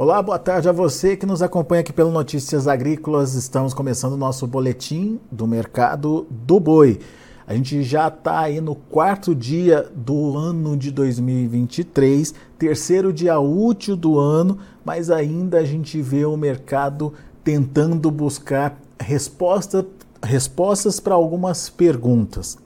Olá, boa tarde a você que nos acompanha aqui pelo Notícias Agrícolas. Estamos começando o nosso boletim do mercado do boi. A gente já está aí no quarto dia do ano de 2023, terceiro dia útil do ano, mas ainda a gente vê o mercado tentando buscar resposta, respostas para algumas perguntas.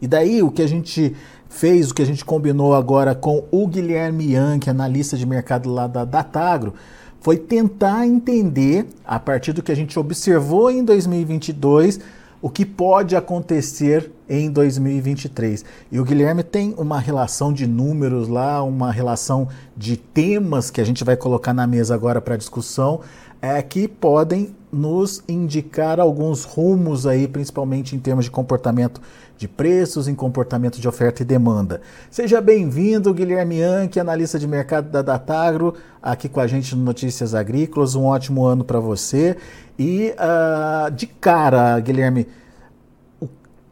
E daí o que a gente fez, o que a gente combinou agora com o Guilherme Yankee, analista de mercado lá da Datagro, foi tentar entender, a partir do que a gente observou em 2022, o que pode acontecer em 2023. E o Guilherme tem uma relação de números lá, uma relação de temas que a gente vai colocar na mesa agora para discussão, é, que podem nos indicar alguns rumos aí, principalmente em termos de comportamento de preços, em comportamento de oferta e demanda. Seja bem-vindo, Guilherme Anque, analista de mercado da Datagro, aqui com a gente no Notícias Agrícolas. Um ótimo ano para você. E uh, de cara, Guilherme,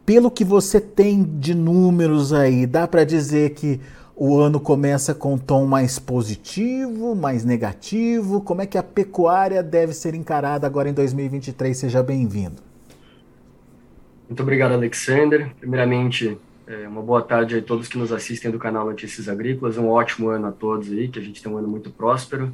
pelo que você tem de números aí, dá para dizer que o ano começa com um tom mais positivo, mais negativo? Como é que a pecuária deve ser encarada agora em 2023? Seja bem-vindo. Muito obrigado, Alexander. Primeiramente, é, uma boa tarde a todos que nos assistem do canal Notícias Agrícolas. Um ótimo ano a todos aí, que a gente tem um ano muito próspero.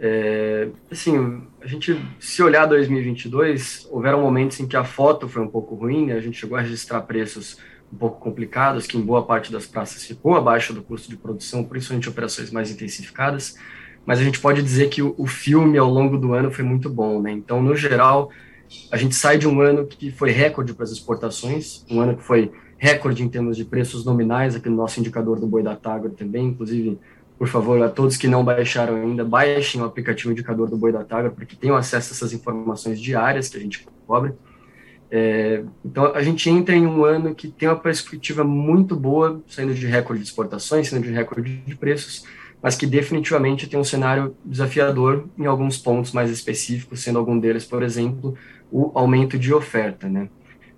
É, assim, a gente, se olhar 2022, houveram momentos em que a foto foi um pouco ruim, né? a gente chegou a registrar preços um pouco complicados, que em boa parte das praças ficou abaixo do custo de produção, principalmente operações mais intensificadas, mas a gente pode dizer que o, o filme ao longo do ano foi muito bom, né? Então, no geral, a gente sai de um ano que foi recorde para as exportações, um ano que foi recorde em termos de preços nominais, aqui no nosso indicador do boi da Tagro também, inclusive por favor, a todos que não baixaram ainda, baixem o aplicativo indicador do Boi da Tagra, porque tenham acesso a essas informações diárias que a gente cobre. É, então, a gente entra em um ano que tem uma perspectiva muito boa, saindo de recorde de exportações, saindo de recorde de preços, mas que definitivamente tem um cenário desafiador em alguns pontos mais específicos, sendo algum deles, por exemplo, o aumento de oferta, né?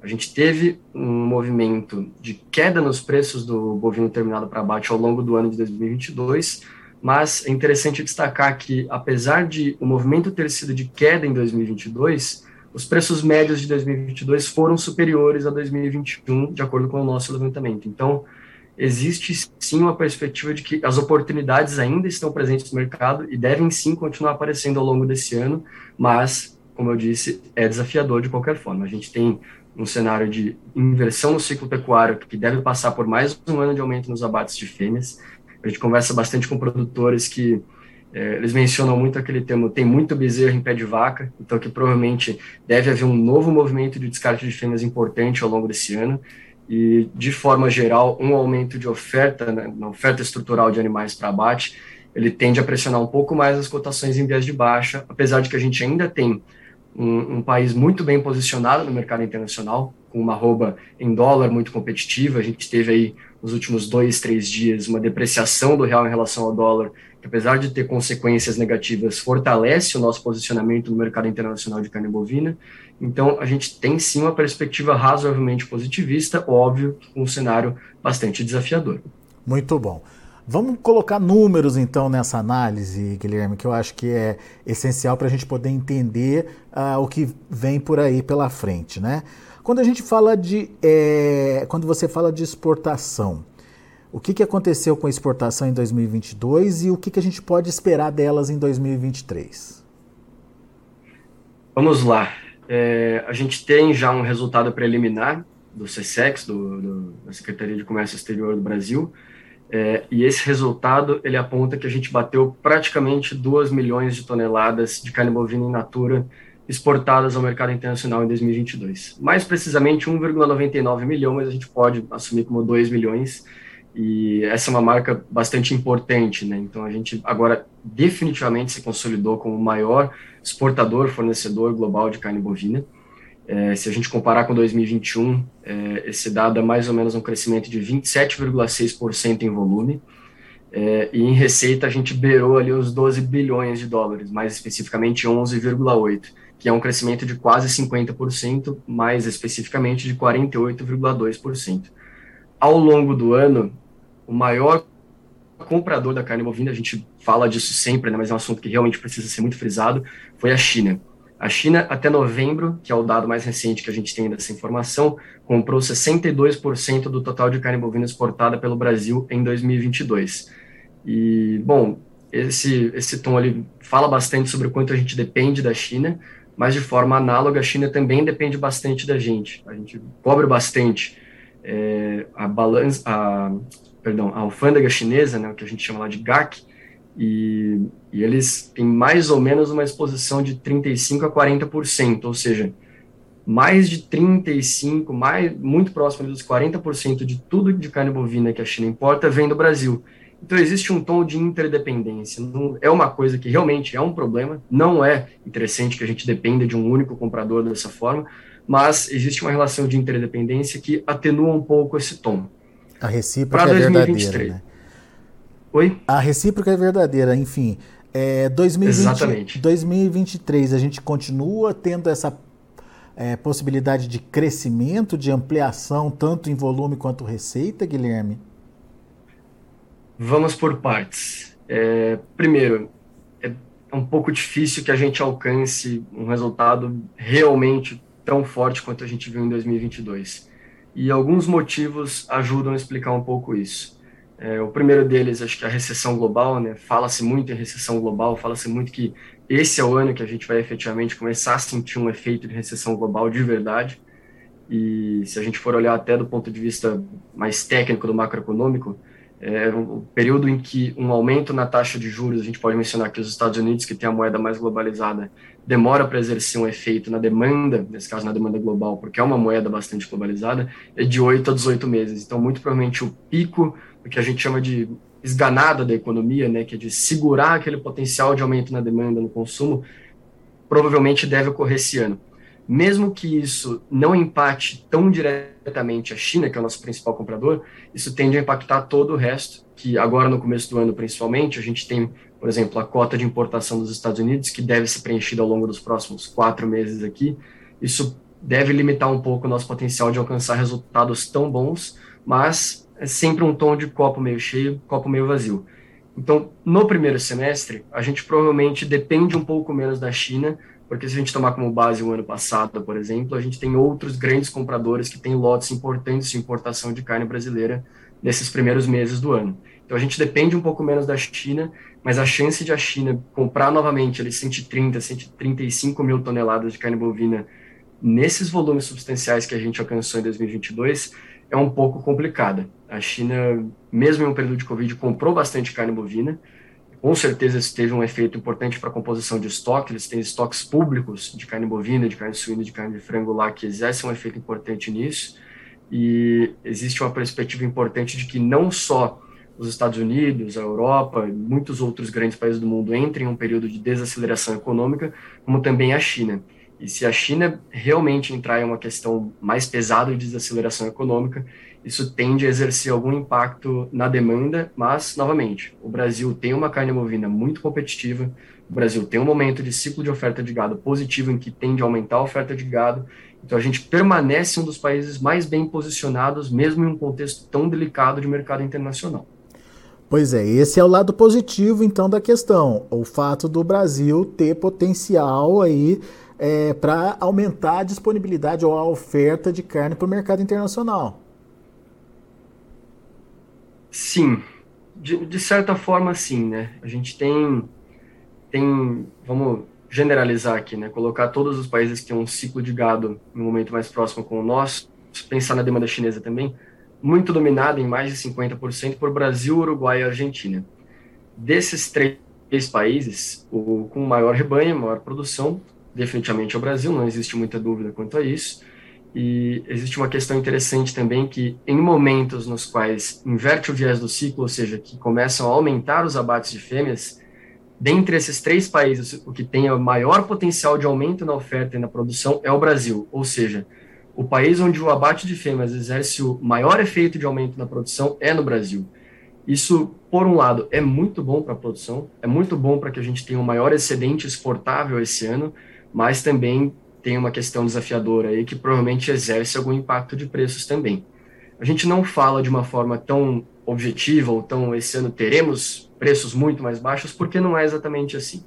A gente teve um movimento de queda nos preços do bovino terminado para abate ao longo do ano de 2022, mas é interessante destacar que, apesar de o movimento ter sido de queda em 2022, os preços médios de 2022 foram superiores a 2021, de acordo com o nosso levantamento. Então, existe sim uma perspectiva de que as oportunidades ainda estão presentes no mercado e devem sim continuar aparecendo ao longo desse ano, mas, como eu disse, é desafiador de qualquer forma. A gente tem um cenário de inversão no ciclo pecuário que deve passar por mais um ano de aumento nos abates de fêmeas. A gente conversa bastante com produtores que é, eles mencionam muito aquele termo, tem muito bezerro em pé de vaca, então que provavelmente deve haver um novo movimento de descarte de fêmeas importante ao longo desse ano, e de forma geral, um aumento de oferta, né, na oferta estrutural de animais para abate, ele tende a pressionar um pouco mais as cotações em vias de baixa, apesar de que a gente ainda tem um, um, país muito bem posicionado no mercado internacional, com uma arroba em dólar muito competitiva. A gente teve aí nos últimos dois, três dias uma depreciação do real em relação ao dólar, que apesar de ter consequências negativas, fortalece o nosso posicionamento no mercado internacional de carne bovina. Então, a gente tem sim uma perspectiva razoavelmente positivista, óbvio, um cenário bastante desafiador. Muito bom. Vamos colocar números então nessa análise, Guilherme, que eu acho que é essencial para a gente poder entender uh, o que vem por aí pela frente, né? Quando a gente fala de, é, quando você fala de exportação, o que, que aconteceu com a exportação em 2022 e o que, que a gente pode esperar delas em 2023? Vamos lá. É, a gente tem já um resultado preliminar do CSEX, do, do, da Secretaria de Comércio Exterior do Brasil, é, e esse resultado ele aponta que a gente bateu praticamente 2 milhões de toneladas de carne bovina in natura exportadas ao mercado internacional em 2022. Mais precisamente 1,99 milhão, mas a gente pode assumir como 2 milhões. E essa é uma marca bastante importante, né? Então a gente agora definitivamente se consolidou como o maior exportador, fornecedor global de carne bovina. É, se a gente comparar com 2021, é, esse dado é mais ou menos um crescimento de 27,6% em volume, é, e em receita a gente beirou ali os 12 bilhões de dólares, mais especificamente 11,8%, que é um crescimento de quase 50%, mais especificamente de 48,2%. Ao longo do ano, o maior comprador da carne bovina, a gente fala disso sempre, né, mas é um assunto que realmente precisa ser muito frisado, foi a China. A China, até novembro, que é o dado mais recente que a gente tem dessa informação, comprou 62% do total de carne bovina exportada pelo Brasil em 2022. E, bom, esse, esse tom ali fala bastante sobre o quanto a gente depende da China, mas de forma análoga, a China também depende bastante da gente. A gente cobra bastante é, a balança, a, perdão, a alfândega chinesa, né, o que a gente chama lá de GAC, e, e, eles têm mais ou menos uma exposição de 35 a 40%, ou seja, mais de 35, mais, muito próximo dos 40% de tudo de carne bovina que a China importa vem do Brasil. Então existe um tom de interdependência. Não, é uma coisa que realmente é um problema. Não é interessante que a gente dependa de um único comprador dessa forma, mas existe uma relação de interdependência que atenua um pouco esse tom. A recíproca é verdadeira. Né? Oi? A recíproca é verdadeira, enfim. É, 2020, Exatamente. 2023, a gente continua tendo essa é, possibilidade de crescimento, de ampliação, tanto em volume quanto receita, Guilherme? Vamos por partes. É, primeiro, é um pouco difícil que a gente alcance um resultado realmente tão forte quanto a gente viu em 2022. E alguns motivos ajudam a explicar um pouco isso. É, o primeiro deles, acho que é a recessão global, né? Fala-se muito em recessão global, fala-se muito que esse é o ano que a gente vai efetivamente começar a sentir um efeito de recessão global de verdade. E se a gente for olhar até do ponto de vista mais técnico do macroeconômico, é um período em que um aumento na taxa de juros, a gente pode mencionar que os Estados Unidos, que tem a moeda mais globalizada, demora para exercer um efeito na demanda, nesse caso na demanda global, porque é uma moeda bastante globalizada, é de 8 a 18 meses. Então, muito provavelmente o pico o que a gente chama de esganada da economia, né, que é de segurar aquele potencial de aumento na demanda, no consumo, provavelmente deve ocorrer esse ano. Mesmo que isso não empate tão diretamente a China, que é o nosso principal comprador, isso tende a impactar todo o resto, que agora no começo do ano principalmente, a gente tem, por exemplo, a cota de importação dos Estados Unidos, que deve ser preenchida ao longo dos próximos quatro meses aqui. Isso deve limitar um pouco o nosso potencial de alcançar resultados tão bons, mas é sempre um tom de copo meio cheio, copo meio vazio. Então, no primeiro semestre, a gente provavelmente depende um pouco menos da China, porque se a gente tomar como base o ano passado, por exemplo, a gente tem outros grandes compradores que têm lotes importantes de importação de carne brasileira nesses primeiros meses do ano. Então, a gente depende um pouco menos da China, mas a chance de a China comprar novamente ali 130, 135 mil toneladas de carne bovina nesses volumes substanciais que a gente alcançou em 2022 é um pouco complicada. A China, mesmo em um período de Covid, comprou bastante carne bovina. Com certeza isso teve um efeito importante para a composição de estoque. Eles têm estoques públicos de carne bovina, de carne suína, de carne de frango lá, que exercem um efeito importante nisso. E existe uma perspectiva importante de que não só os Estados Unidos, a Europa e muitos outros grandes países do mundo entrem em um período de desaceleração econômica, como também a China. E se a China realmente entrar em uma questão mais pesada de desaceleração econômica, isso tende a exercer algum impacto na demanda, mas, novamente, o Brasil tem uma carne bovina muito competitiva, o Brasil tem um momento de ciclo de oferta de gado positivo em que tende a aumentar a oferta de gado, então a gente permanece um dos países mais bem posicionados, mesmo em um contexto tão delicado de mercado internacional. Pois é, esse é o lado positivo então da questão, o fato do Brasil ter potencial aí é, para aumentar a disponibilidade ou a oferta de carne para o mercado internacional. Sim, de, de, certa forma sim, né? A gente tem, tem, vamos generalizar aqui, né? Colocar todos os países que têm um ciclo de gado no momento mais próximo com o nosso, pensar na demanda chinesa também, muito dominada em mais de 50% por Brasil, Uruguai e Argentina. Desses três países, o com maior rebanho, maior produção, definitivamente ao Brasil, não existe muita dúvida quanto a isso. E existe uma questão interessante também que em momentos nos quais inverte o viés do ciclo, ou seja, que começam a aumentar os abates de fêmeas, dentre esses três países, o que tem o maior potencial de aumento na oferta e na produção é o Brasil, ou seja, o país onde o abate de fêmeas exerce o maior efeito de aumento na produção é no Brasil. Isso, por um lado, é muito bom para a produção, é muito bom para que a gente tenha um maior excedente exportável esse ano, mas também tem uma questão desafiadora aí que provavelmente exerce algum impacto de preços também. a gente não fala de uma forma tão objetiva ou tão esse ano teremos preços muito mais baixos, porque não é exatamente assim.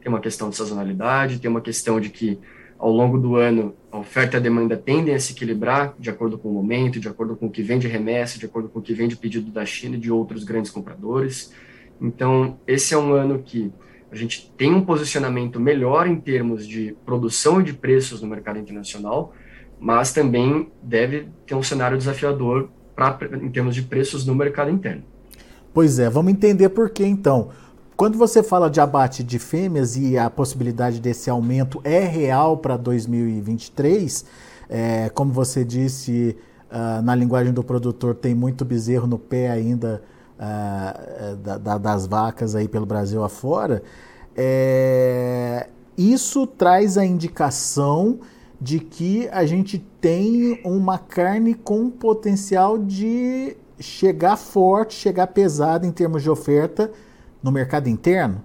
Tem uma questão de sazonalidade, tem uma questão de que ao longo do ano a oferta e a demanda tendem a se equilibrar de acordo com o momento, de acordo com o que vem de remessa, de acordo com o que vem de pedido da China e de outros grandes compradores. Então, esse é um ano que a gente tem um posicionamento melhor em termos de produção e de preços no mercado internacional, mas também deve ter um cenário desafiador pra, em termos de preços no mercado interno. Pois é, vamos entender por que então. Quando você fala de abate de fêmeas e a possibilidade desse aumento é real para 2023, é, como você disse, uh, na linguagem do produtor, tem muito bezerro no pé ainda uh, da, da, das vacas aí pelo Brasil afora. É, isso traz a indicação de que a gente tem uma carne com potencial de chegar forte, chegar pesada em termos de oferta no mercado interno.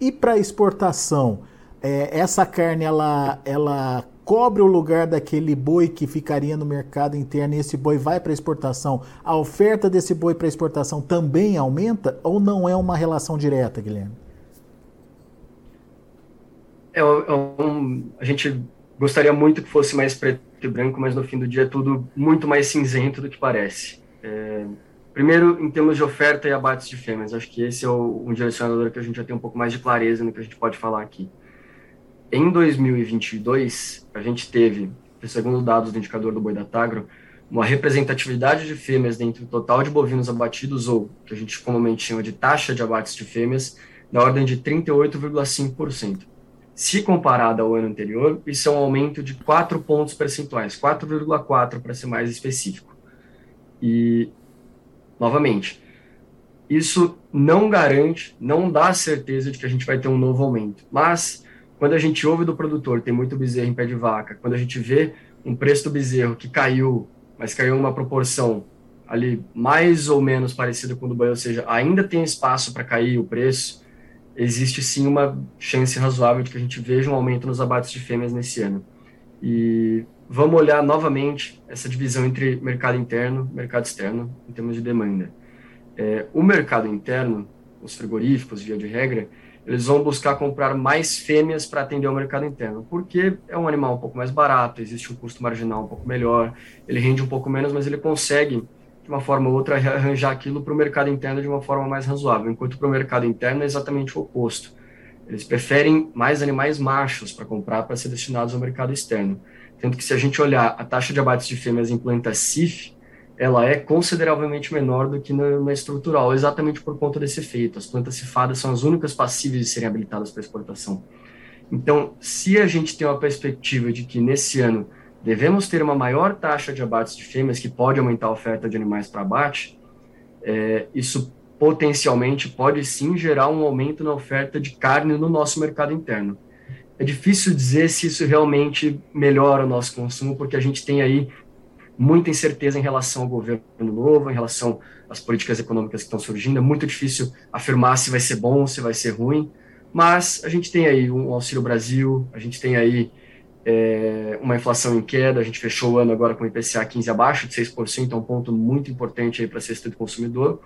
E para exportação, é, essa carne ela, ela cobre o lugar daquele boi que ficaria no mercado interno e esse boi vai para exportação. A oferta desse boi para exportação também aumenta ou não é uma relação direta, Guilherme? É, é um, a gente Gostaria muito que fosse mais preto e branco, mas no fim do dia é tudo muito mais cinzento do que parece. É, primeiro, em termos de oferta e abates de fêmeas, acho que esse é o, um direcionador que a gente já tem um pouco mais de clareza no que a gente pode falar aqui. Em 2022, a gente teve, segundo dados do indicador do boi da Tagro, uma representatividade de fêmeas dentro do total de bovinos abatidos, ou que a gente comumente chama de taxa de abates de fêmeas, na ordem de 38,5%. Se comparada ao ano anterior, isso é um aumento de 4 pontos percentuais, 4,4 para ser mais específico. E, novamente, isso não garante, não dá certeza de que a gente vai ter um novo aumento. Mas, quando a gente ouve do produtor, tem muito bezerro em pé de vaca, quando a gente vê um preço do bezerro que caiu, mas caiu uma proporção ali mais ou menos parecida com o do boi, ou seja, ainda tem espaço para cair o preço, existe sim uma chance razoável de que a gente veja um aumento nos abates de fêmeas nesse ano. E vamos olhar novamente essa divisão entre mercado interno e mercado externo em termos de demanda. É, o mercado interno, os frigoríficos, via de regra, eles vão buscar comprar mais fêmeas para atender ao mercado interno, porque é um animal um pouco mais barato, existe um custo marginal um pouco melhor, ele rende um pouco menos, mas ele consegue de uma forma ou outra, arranjar aquilo para o mercado interno de uma forma mais razoável, enquanto para o mercado interno é exatamente o oposto. Eles preferem mais animais machos para comprar para ser destinados ao mercado externo. Tanto que, se a gente olhar a taxa de abates de fêmeas em planta CIF, ela é consideravelmente menor do que na, na, estrutural, exatamente por conta desse efeito. As plantas cifadas são as únicas passíveis de serem habilitadas para exportação. Então, se a gente tem uma perspectiva de que nesse ano devemos ter uma maior taxa de abates de fêmeas, que pode aumentar a oferta de animais para abate, é, isso potencialmente pode sim gerar um aumento na oferta de carne no nosso mercado interno. É difícil dizer se isso realmente melhora o nosso consumo, porque a gente tem aí muita incerteza em relação ao governo novo, em relação às políticas econômicas que estão surgindo. É muito difícil afirmar se vai ser bom, se vai ser ruim, mas a gente tem aí um Auxílio Brasil, a gente tem aí é, uma inflação em queda, a gente fechou o ano agora com o IPCA 15 abaixo de 6%, é um ponto muito importante para a cesta do consumidor.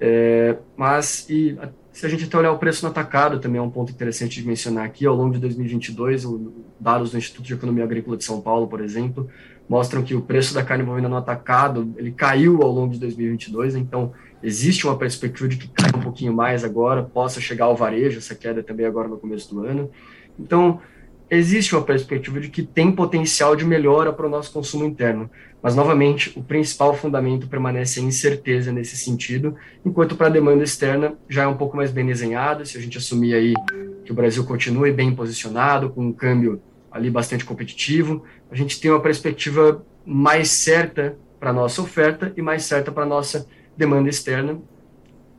É, mas, e, se a gente até olhar o preço no atacado, também é um ponto interessante de mencionar aqui, ao longo de 2022, o, dados do Instituto de Economia Agrícola de São Paulo, por exemplo, mostram que o preço da carne bovina no atacado, ele caiu ao longo de 2022, então existe uma perspectiva de que caia um pouquinho mais agora, possa chegar ao varejo, essa queda também agora no começo do ano. Então, existe uma perspectiva de que tem potencial de melhora para o nosso consumo interno. Mas, novamente, o principal fundamento permanece a incerteza nesse sentido, enquanto para a demanda externa já é um pouco mais bem desenhada, se a gente assumir aí que o Brasil continue bem posicionado, com um câmbio ali bastante competitivo, a gente tem uma perspectiva mais certa para nossa oferta e mais certa para nossa demanda externa,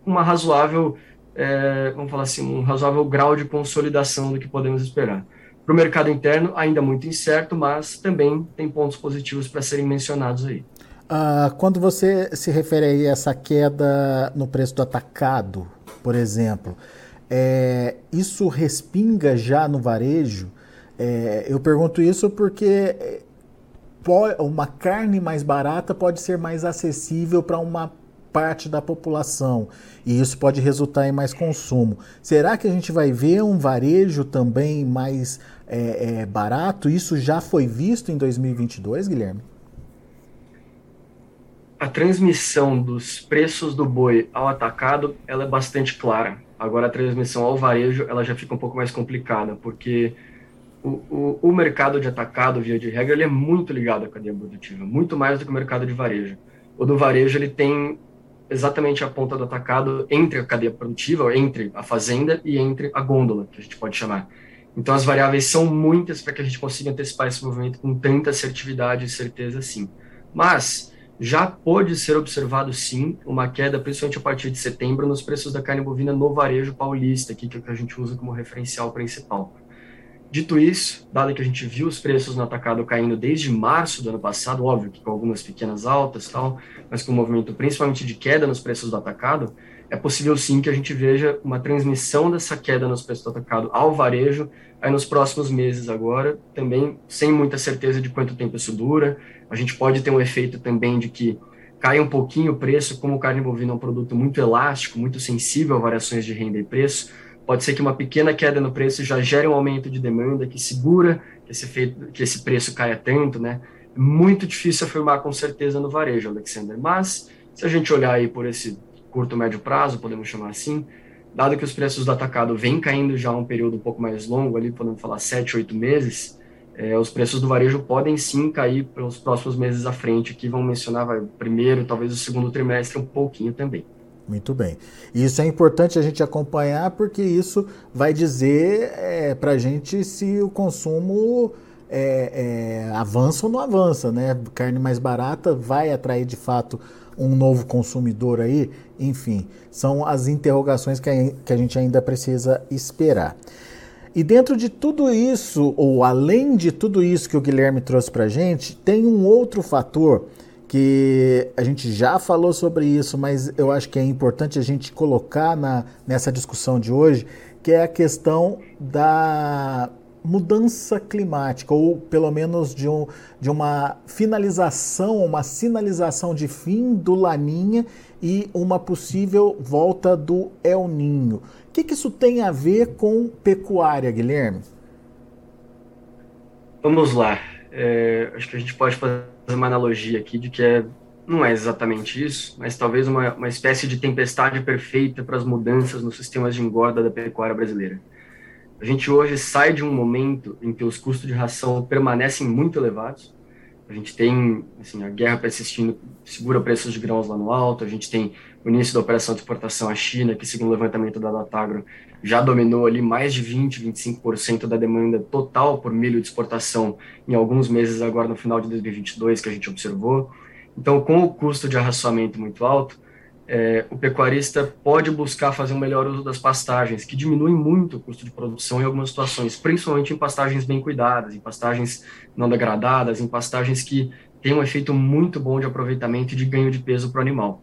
uma razoável, é, vamos falar assim, um razoável grau de consolidação do que podemos esperar. Para o mercado interno, ainda muito incerto, mas também tem pontos positivos para serem mencionados aí. Ah, quando você se refere a essa queda no preço do atacado, por exemplo, é, isso respinga já no varejo? É, eu pergunto isso porque uma carne mais barata pode ser mais acessível para uma parte da população e isso pode resultar em mais consumo. Será que a gente vai ver um varejo também mais é, é, barato? Isso já foi visto em 2022, Guilherme? A transmissão dos preços do boi ao atacado ela é bastante clara. Agora a transmissão ao varejo ela já fica um pouco mais complicada, porque o, o, o mercado de atacado, via de regra, ele é muito ligado à cadeia produtiva, muito mais do que o mercado de varejo. O do varejo ele tem exatamente a ponta do atacado entre a cadeia produtiva, entre a fazenda e entre a gôndola, que a gente pode chamar. Então, as variáveis são muitas para que a gente consiga antecipar esse movimento com tanta assertividade e certeza assim. Mas já pode ser observado sim uma queda, principalmente a partir de setembro, nos preços da carne bovina no varejo paulista, aqui, que é o que a gente usa como referencial principal. Dito isso, dado que a gente viu os preços no atacado caindo desde março do ano passado, óbvio que com algumas pequenas altas tal, mas com um movimento principalmente de queda nos preços do atacado, é possível sim que a gente veja uma transmissão dessa queda nos preços do atacado ao varejo aí nos próximos meses agora, também sem muita certeza de quanto tempo isso dura. A gente pode ter um efeito também de que cai um pouquinho o preço, como carne bovina é um produto muito elástico, muito sensível a variações de renda e preço, pode ser que uma pequena queda no preço já gere um aumento de demanda que segura que esse, efeito, que esse preço caia tanto, né? Muito difícil afirmar com certeza no varejo, Alexander, mas se a gente olhar aí por esse curto, médio prazo, podemos chamar assim, dado que os preços do atacado vêm caindo já um período um pouco mais longo, ali podemos falar sete, oito meses, é, os preços do varejo podem sim cair pelos próximos meses à frente, que vão mencionar vai, primeiro, talvez o segundo trimestre um pouquinho também. Muito bem. Isso é importante a gente acompanhar porque isso vai dizer é, para a gente se o consumo é, é, avança ou não avança, né? Carne mais barata vai atrair de fato um novo consumidor aí? Enfim, são as interrogações que a, que a gente ainda precisa esperar. E dentro de tudo isso, ou além de tudo isso que o Guilherme trouxe para a gente, tem um outro fator que a gente já falou sobre isso, mas eu acho que é importante a gente colocar na, nessa discussão de hoje, que é a questão da mudança climática, ou pelo menos de, um, de uma finalização, uma sinalização de fim do Laninha e uma possível volta do El Ninho. O que, que isso tem a ver com pecuária, Guilherme? Vamos lá. É, acho que a gente pode fazer uma analogia aqui de que é, não é exatamente isso, mas talvez uma, uma espécie de tempestade perfeita para as mudanças nos sistemas de engorda da pecuária brasileira. A gente hoje sai de um momento em que os custos de ração permanecem muito elevados. A gente tem assim, a guerra persistindo, segura preços de grãos lá no alto. A gente tem o início da operação de exportação à China, que, segundo o levantamento da Datagro, já dominou ali mais de 20, 25% da demanda total por milho de exportação em alguns meses agora no final de 2022 que a gente observou. Então, com o custo de arraçoamento muito alto, é, o pecuarista pode buscar fazer um melhor uso das pastagens, que diminuem muito o custo de produção em algumas situações, principalmente em pastagens bem cuidadas, em pastagens não degradadas, em pastagens que têm um efeito muito bom de aproveitamento e de ganho de peso para o animal.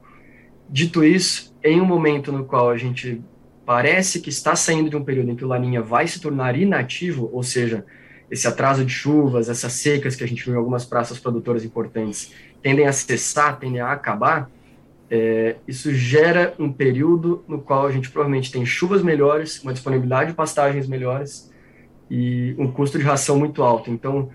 Dito isso, em um momento no qual a gente parece que está saindo de um período em que o Laninha vai se tornar inativo, ou seja, esse atraso de chuvas, essas secas que a gente viu em algumas praças produtoras importantes, tendem a cessar, tendem a acabar, é, isso gera um período no qual a gente provavelmente tem chuvas melhores, uma disponibilidade de pastagens melhores e um custo de ração muito alto. Então,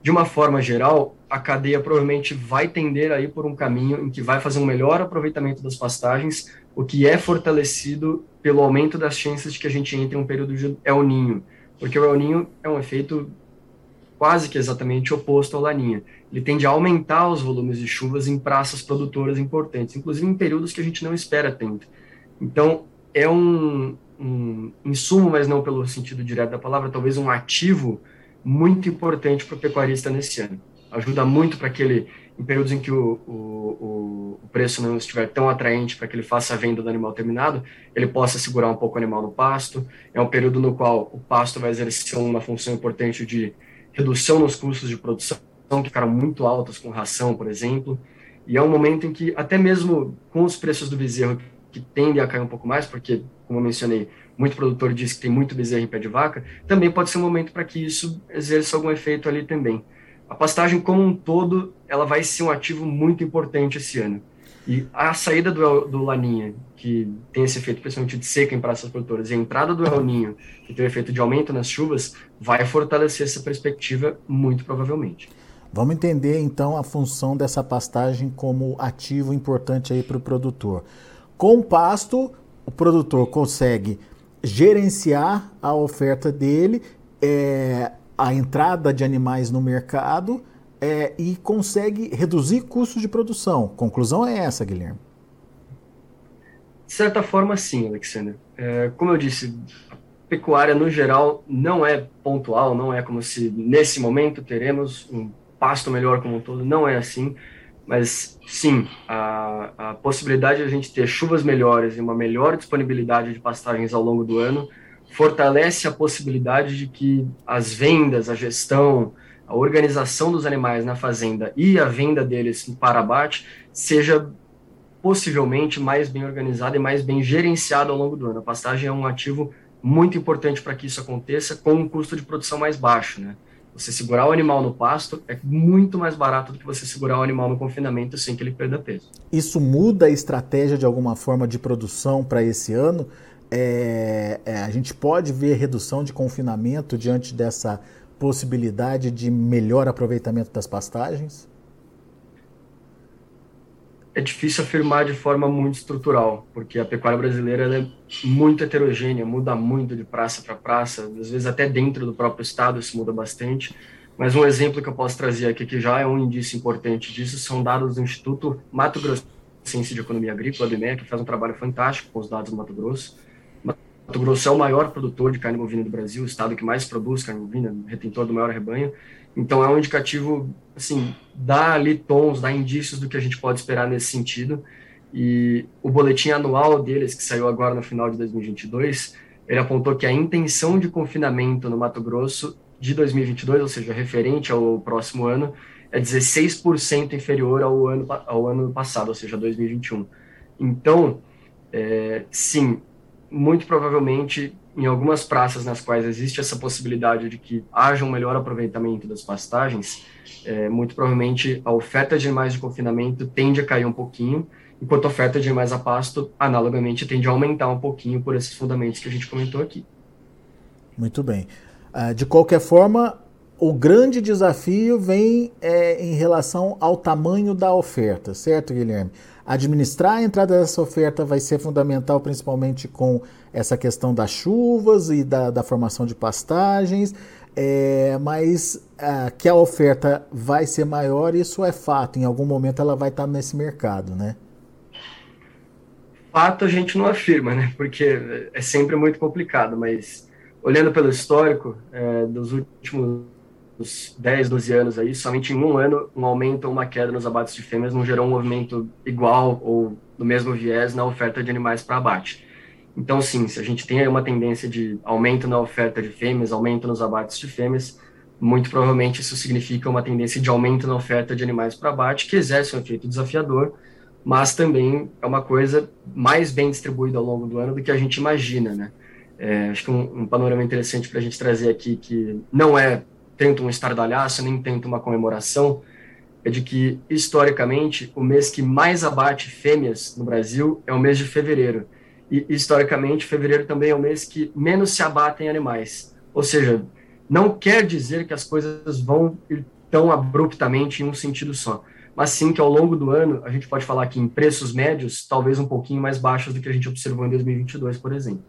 de uma forma geral, a cadeia provavelmente vai tender aí por um caminho em que vai fazer um melhor aproveitamento das pastagens, o que é fortalecido pelo aumento das chances de que a gente entre em um período de El Ninho, porque o El Ninho é um efeito quase que exatamente oposto ao Laninha ele tende a aumentar os volumes de chuvas em praças produtoras importantes, inclusive em períodos que a gente não espera tanto. Então, é um, um insumo, mas não pelo sentido direto da palavra, talvez um ativo muito importante para o pecuarista nesse ano. Ajuda muito para que ele, em períodos em que o, o, o preço não estiver tão atraente para que ele faça a venda do animal terminado, ele possa segurar um pouco o animal no pasto. É um período no qual o pasto vai exercer uma função importante de redução nos custos de produção que ficaram muito altas com ração, por exemplo. E é um momento em que, até mesmo com os preços do bezerro, que tendem a cair um pouco mais, porque, como eu mencionei, muito produtor diz que tem muito bezerro em pé de vaca, também pode ser um momento para que isso exerça algum efeito ali também. A pastagem como um todo, ela vai ser um ativo muito importante esse ano. E a saída do, do Laninha, que tem esse efeito principalmente de seca em praças produtoras, e a entrada do El Ninho, que tem o efeito de aumento nas chuvas, vai fortalecer essa perspectiva muito provavelmente. Vamos entender então a função dessa pastagem como ativo importante aí para o produtor. Com o pasto, o produtor consegue gerenciar a oferta dele, é, a entrada de animais no mercado é, e consegue reduzir custos de produção. Conclusão é essa, Guilherme. De certa forma, sim, Alexander. É, como eu disse, pecuária no geral não é pontual, não é como se nesse momento teremos um pasto melhor como um todo, não é assim. Mas sim, a, a possibilidade de a gente ter chuvas melhores e uma melhor disponibilidade de pastagens ao longo do ano fortalece a possibilidade de que as vendas, a gestão, a organização dos animais na fazenda e a venda deles para abate seja possivelmente mais bem organizada e mais bem gerenciada ao longo do ano. A pastagem é um ativo muito importante para que isso aconteça com um custo de produção mais baixo, né? Você segurar o animal no pasto é muito mais barato do que você segurar o animal no confinamento sem que ele perda peso. Isso muda a estratégia de alguma forma de produção para esse ano? É, é, a gente pode ver redução de confinamento diante dessa possibilidade de melhor aproveitamento das pastagens? É difícil afirmar de forma muito estrutural, porque a pecuária brasileira é muito heterogênea, muda muito de praça para praça, às vezes até dentro do próprio estado isso muda bastante. Mas um exemplo que eu posso trazer aqui, que já é um indício importante disso, são dados do Instituto Mato Grossense de Economia Agrícola, IMEA, que faz um trabalho fantástico com os dados do Mato Grosso. Mato Grosso é o maior produtor de carne bovina do Brasil, o estado que mais produz carne bovina, retentor do maior rebanho. Então é um indicativo, assim, dá ali tons, dá indícios do que a gente pode esperar nesse sentido. E o boletim anual deles, que saiu agora no final de 2022, ele apontou que a intenção de confinamento no Mato Grosso de 2022, ou seja, referente ao próximo ano, é 16% inferior ao ano, ao ano passado, ou seja, 2021. Então, é, sim, muito provavelmente em algumas praças nas quais existe essa possibilidade de que haja um melhor aproveitamento das pastagens, é, muito provavelmente a oferta de animais de confinamento tende a cair um pouquinho, enquanto a oferta de animais a pasto, analogamente, tende a aumentar um pouquinho por esses fundamentos que a gente comentou aqui. Muito bem. Uh, de qualquer forma, o grande desafio vem é, em relação ao tamanho da oferta, certo, Guilherme? Administrar a entrada dessa oferta vai ser fundamental, principalmente com essa questão das chuvas e da, da formação de pastagens, é, mas ah, que a oferta vai ser maior, isso é fato. Em algum momento ela vai estar nesse mercado, né? Fato a gente não afirma, né? Porque é sempre muito complicado, mas olhando pelo histórico é, dos últimos últimos 10, 12 anos aí, somente em um ano, um aumento ou uma queda nos abates de fêmeas não gerou um movimento igual ou do mesmo viés na oferta de animais para abate. Então, sim, se a gente tem uma tendência de aumento na oferta de fêmeas, aumento nos abates de fêmeas, muito provavelmente isso significa uma tendência de aumento na oferta de animais para abate, que exerce um efeito desafiador, mas também é uma coisa mais bem distribuída ao longo do ano do que a gente imagina, né? É, acho que um, um panorama interessante para a gente trazer aqui, que não é tanto um estardalhaço, nem tanto uma comemoração, é de que, historicamente, o mês que mais abate fêmeas no Brasil é o mês de fevereiro. E, historicamente, fevereiro também é o mês que menos se abatem animais. Ou seja, não quer dizer que as coisas vão ir tão abruptamente em um sentido só, mas sim que ao longo do ano a gente pode falar que em preços médios, talvez um pouquinho mais baixos do que a gente observou em 2022, por exemplo.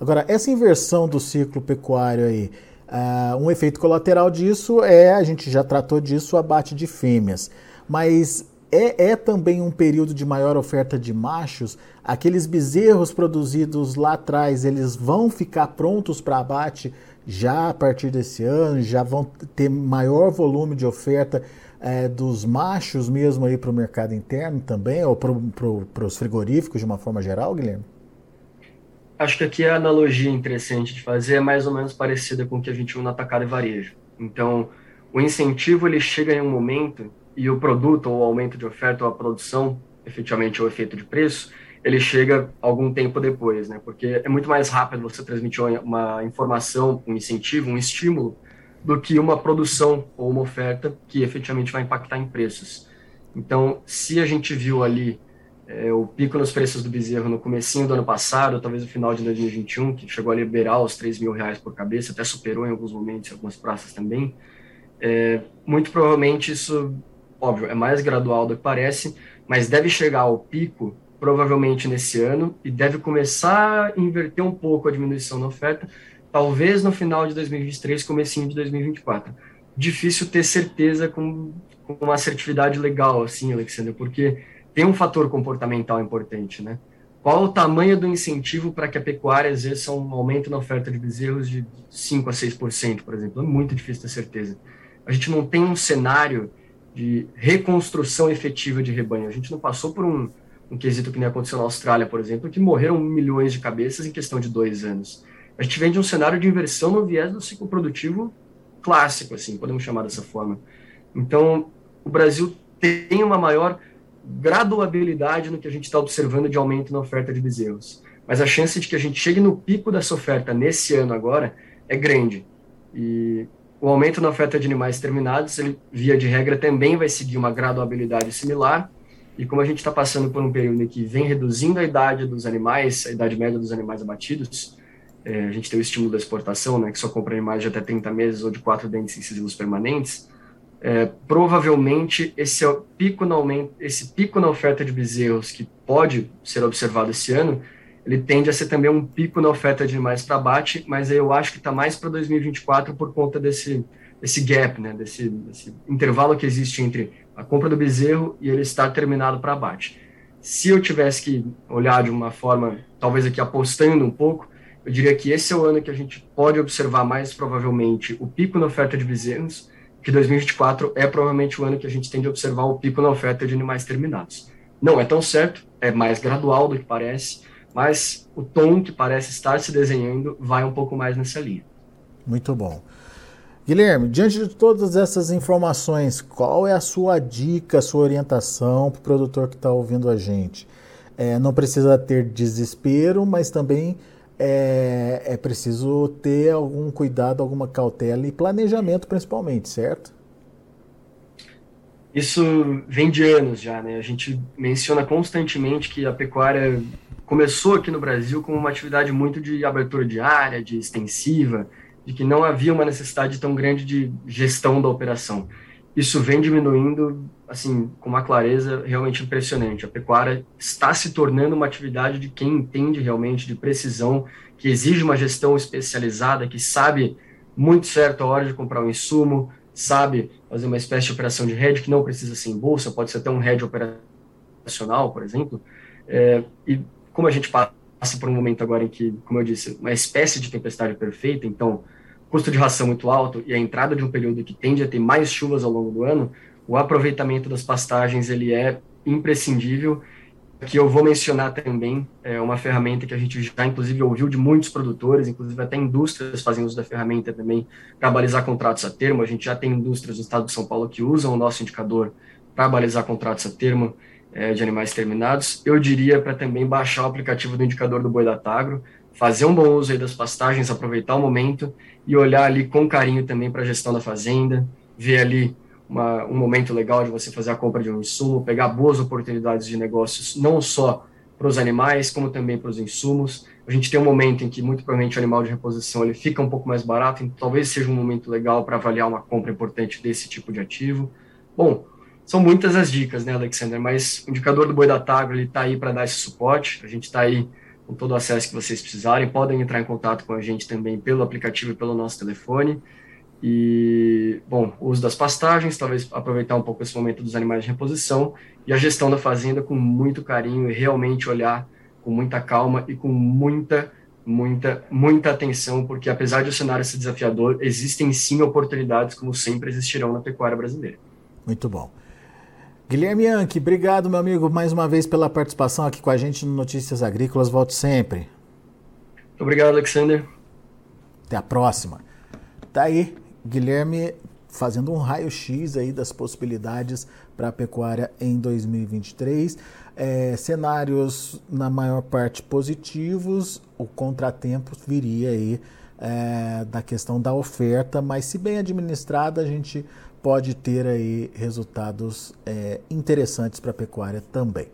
Agora, essa inversão do ciclo pecuário aí, Uh, um efeito colateral disso é, a gente já tratou disso, o abate de fêmeas. Mas é, é, também um período de maior oferta de machos. Aqueles bezerros produzidos lá atrás, eles vão ficar prontos para abate já a partir desse ano, já vão ter maior volume de oferta é, dos machos mesmo aí para o mercado interno também, ou para os frigoríficos de uma forma geral, Guilherme? Acho que aqui a analogia interessante de fazer é mais ou menos parecida com o que a gente viu no atacado e varejo. Então, o incentivo ele chega em um momento e o produto ou o aumento de oferta ou a produção, efetivamente o efeito de preço, ele chega algum tempo depois, né? Porque é muito mais rápido você transmitir uma informação, um incentivo, um estímulo do que uma produção ou uma oferta que efetivamente vai impactar em preços. Então, se a gente viu ali é, o pico nos preços do bezerro no comecinho do ano passado, talvez no final de 2021, que chegou a liberar os 3 mil reais por cabeça, até superou em alguns momentos, em algumas praças também, é, muito provavelmente isso, óbvio, é mais gradual do que parece, mas deve chegar ao pico provavelmente nesse ano e deve começar a inverter um pouco a diminuição na oferta, talvez no final de 2023, comecinho de 2024. Difícil ter certeza com, com uma assertividade legal, assim, Alexandre, porque tem um fator comportamental importante, né? Qual o tamanho do incentivo para que a pecuária exerça um aumento na oferta de bezerros de 5 a 6%, por exemplo? É muito difícil ter certeza. A gente não tem um cenário de reconstrução efetiva de rebanho. A gente não passou por um, um quesito que nem aconteceu na Austrália, por exemplo, que morreram milhões de cabeças em questão de dois anos. A gente vem de um cenário de inversão no viés do ciclo produtivo clássico, assim, podemos chamar dessa forma. Então, o Brasil tem uma maior graduabilidade no que a gente está observando de aumento na oferta de bezerros. Mas a chance de que a gente chegue no pico dessa oferta nesse ano agora é grande. E o aumento na oferta de animais terminados, ele, via de regra, também vai seguir uma graduabilidade similar. E como a gente está passando por um período em que vem reduzindo a idade dos animais, a idade média dos animais abatidos, é, a gente tem o estímulo da exportação, né, que só compra animais de até 30 meses ou de quatro dentes incisivos permanentes, é, provavelmente esse é pico no aumento, esse pico na oferta de bezerros que pode ser observado esse ano, ele tende a ser também um pico na oferta de animais para abate, mas eu acho que está mais para 2024 por conta desse, desse gap, né, desse, desse intervalo que existe entre a compra do bezerro e ele estar terminado para abate. Se eu tivesse que olhar de uma forma, talvez aqui apostando um pouco, eu diria que esse é o ano que a gente pode observar mais provavelmente o pico na oferta de bezerros, que 2024 é provavelmente o ano que a gente tende a observar o pico na oferta de animais terminados. Não é tão certo, é mais gradual do que parece, mas o tom que parece estar se desenhando vai um pouco mais nessa linha. Muito bom. Guilherme, diante de todas essas informações, qual é a sua dica, a sua orientação para o produtor que está ouvindo a gente? É, não precisa ter desespero, mas também é, é preciso ter algum cuidado, alguma cautela e planejamento principalmente, certo? Isso vem de anos já, né? A gente menciona constantemente que a pecuária começou aqui no Brasil como uma atividade muito de abertura de área, de extensiva, de que não havia uma necessidade tão grande de gestão da operação. Isso vem diminuindo assim, com uma clareza realmente impressionante. A pecuária está se tornando uma atividade de quem entende realmente de precisão, que exige uma gestão especializada, que sabe muito certo a hora de comprar um insumo, sabe fazer uma espécie de operação de hedge que não precisa ser em bolsa, pode ser até um hedge operacional, por exemplo. É, e como a gente passa por um momento agora em que, como eu disse, uma espécie de tempestade perfeita, então custo de ração muito alto e a entrada de um período que tende a ter mais chuvas ao longo do ano, o aproveitamento das pastagens ele é imprescindível. Que eu vou mencionar também é uma ferramenta que a gente já inclusive ouviu de muitos produtores, inclusive até indústrias fazem uso da ferramenta também para balizar contratos a termo. A gente já tem indústrias no estado de São Paulo que usam o nosso indicador para balizar contratos a termo é, de animais terminados. Eu diria para também baixar o aplicativo do indicador do boi da Tagro, fazer um bom uso aí das pastagens, aproveitar o momento e olhar ali com carinho também para a gestão da fazenda, ver ali uma, um momento legal de você fazer a compra de um insumo, pegar boas oportunidades de negócios, não só para os animais, como também para os insumos. A gente tem um momento em que, muito provavelmente, o animal de reposição ele fica um pouco mais barato, então talvez seja um momento legal para avaliar uma compra importante desse tipo de ativo. Bom, são muitas as dicas, né, Alexander? Mas o indicador do boi da Tagro está aí para dar esse suporte. A gente está aí com todo o acesso que vocês precisarem. Podem entrar em contato com a gente também pelo aplicativo e pelo nosso telefone. E, bom, o uso das pastagens, talvez aproveitar um pouco esse momento dos animais de reposição e a gestão da fazenda com muito carinho e realmente olhar com muita calma e com muita, muita, muita atenção, porque apesar de o cenário ser desafiador, existem sim oportunidades, como sempre existirão na pecuária brasileira. Muito bom. Guilherme Yankee, obrigado, meu amigo, mais uma vez pela participação aqui com a gente no Notícias Agrícolas. Volte sempre. Muito obrigado, Alexander. Até a próxima. Tá aí Guilherme fazendo um raio-x aí das possibilidades para a pecuária em 2023. É, cenários na maior parte positivos, o contratempo viria aí é, da questão da oferta, mas se bem administrada, a gente pode ter aí resultados é, interessantes para a pecuária também.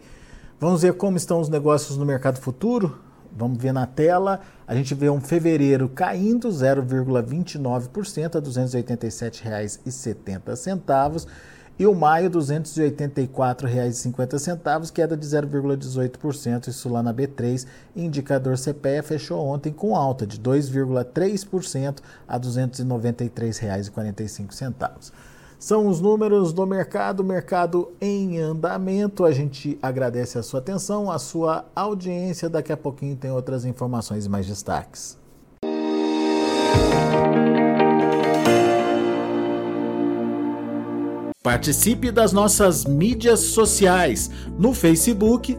Vamos ver como estão os negócios no mercado futuro? Vamos ver na tela. A gente vê um fevereiro caindo 0,29% a R$ 287,70 e o maio R$ 284,50, queda de 0,18%, isso lá na B3. Indicador CPEA fechou ontem com alta de 2,3% a R$ 293,45. São os números do mercado, mercado em andamento. A gente agradece a sua atenção, a sua audiência. Daqui a pouquinho tem outras informações e mais destaques. Participe das nossas mídias sociais no Facebook